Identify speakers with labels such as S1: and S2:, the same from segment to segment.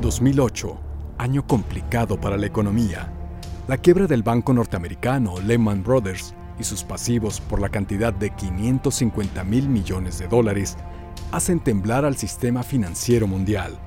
S1: 2008, año complicado para la economía. La quiebra del banco norteamericano Lehman Brothers y sus pasivos por la cantidad de 550 mil millones de dólares hacen temblar al sistema financiero mundial.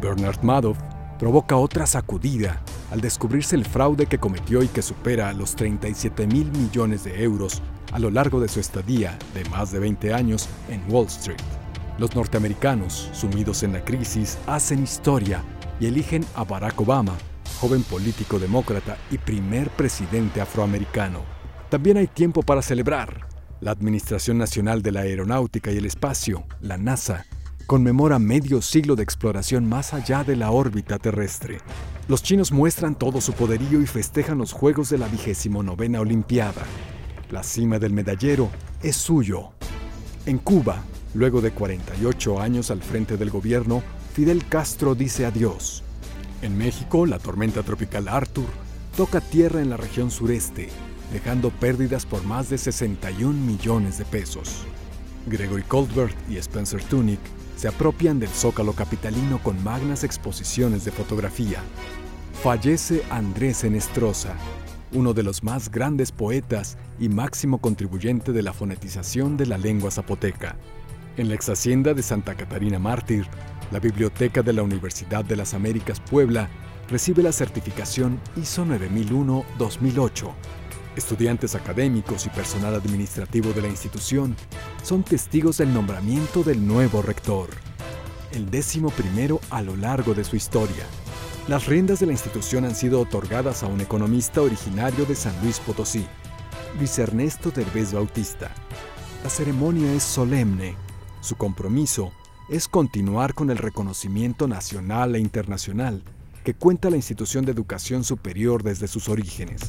S1: Bernard Madoff provoca otra sacudida al descubrirse el fraude que cometió y que supera los 37 mil millones de euros a lo largo de su estadía de más de 20 años en Wall Street. Los norteamericanos, sumidos en la crisis, hacen historia y eligen a Barack Obama, joven político demócrata y primer presidente afroamericano. También hay tiempo para celebrar. La Administración Nacional de la Aeronáutica y el Espacio, la NASA, conmemora medio siglo de exploración más allá de la órbita terrestre. Los chinos muestran todo su poderío y festejan los Juegos de la vigésimo novena Olimpiada. La cima del medallero es suyo. En Cuba, luego de 48 años al frente del gobierno, Fidel Castro dice adiós. En México, la tormenta tropical Arthur toca tierra en la región sureste, dejando pérdidas por más de 61 millones de pesos. Gregory Colbert y Spencer Tunick se apropian del zócalo capitalino con magnas exposiciones de fotografía. Fallece Andrés Enestrosa, uno de los más grandes poetas y máximo contribuyente de la fonetización de la lengua zapoteca. En la ex hacienda de Santa Catarina Mártir, la Biblioteca de la Universidad de las Américas Puebla recibe la certificación ISO 9001-2008 Estudiantes académicos y personal administrativo de la institución son testigos del nombramiento del nuevo rector, el décimo primero a lo largo de su historia. Las riendas de la institución han sido otorgadas a un economista originario de San Luis Potosí, Luis Ernesto Derbez Bautista. La ceremonia es solemne. Su compromiso es continuar con el reconocimiento nacional e internacional que cuenta la institución de educación superior desde sus orígenes.